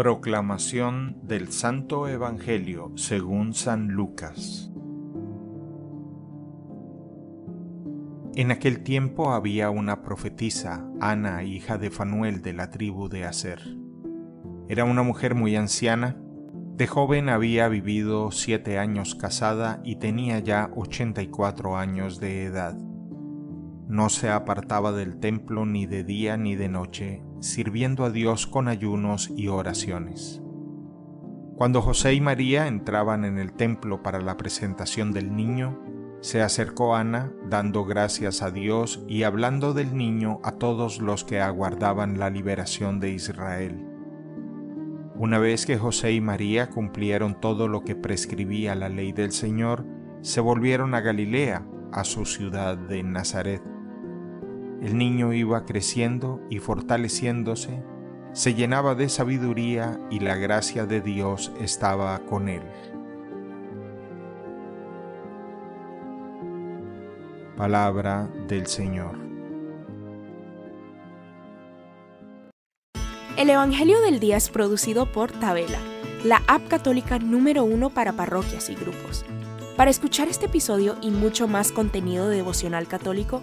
Proclamación del Santo Evangelio según San Lucas En aquel tiempo había una profetisa, Ana, hija de Fanuel de la tribu de Aser. Era una mujer muy anciana, de joven había vivido siete años casada y tenía ya ochenta y cuatro años de edad. No se apartaba del templo ni de día ni de noche, sirviendo a Dios con ayunos y oraciones. Cuando José y María entraban en el templo para la presentación del niño, se acercó Ana, dando gracias a Dios y hablando del niño a todos los que aguardaban la liberación de Israel. Una vez que José y María cumplieron todo lo que prescribía la ley del Señor, se volvieron a Galilea, a su ciudad de Nazaret. El niño iba creciendo y fortaleciéndose, se llenaba de sabiduría y la gracia de Dios estaba con él. Palabra del Señor. El Evangelio del Día es producido por Tabela, la app católica número uno para parroquias y grupos. Para escuchar este episodio y mucho más contenido devocional católico,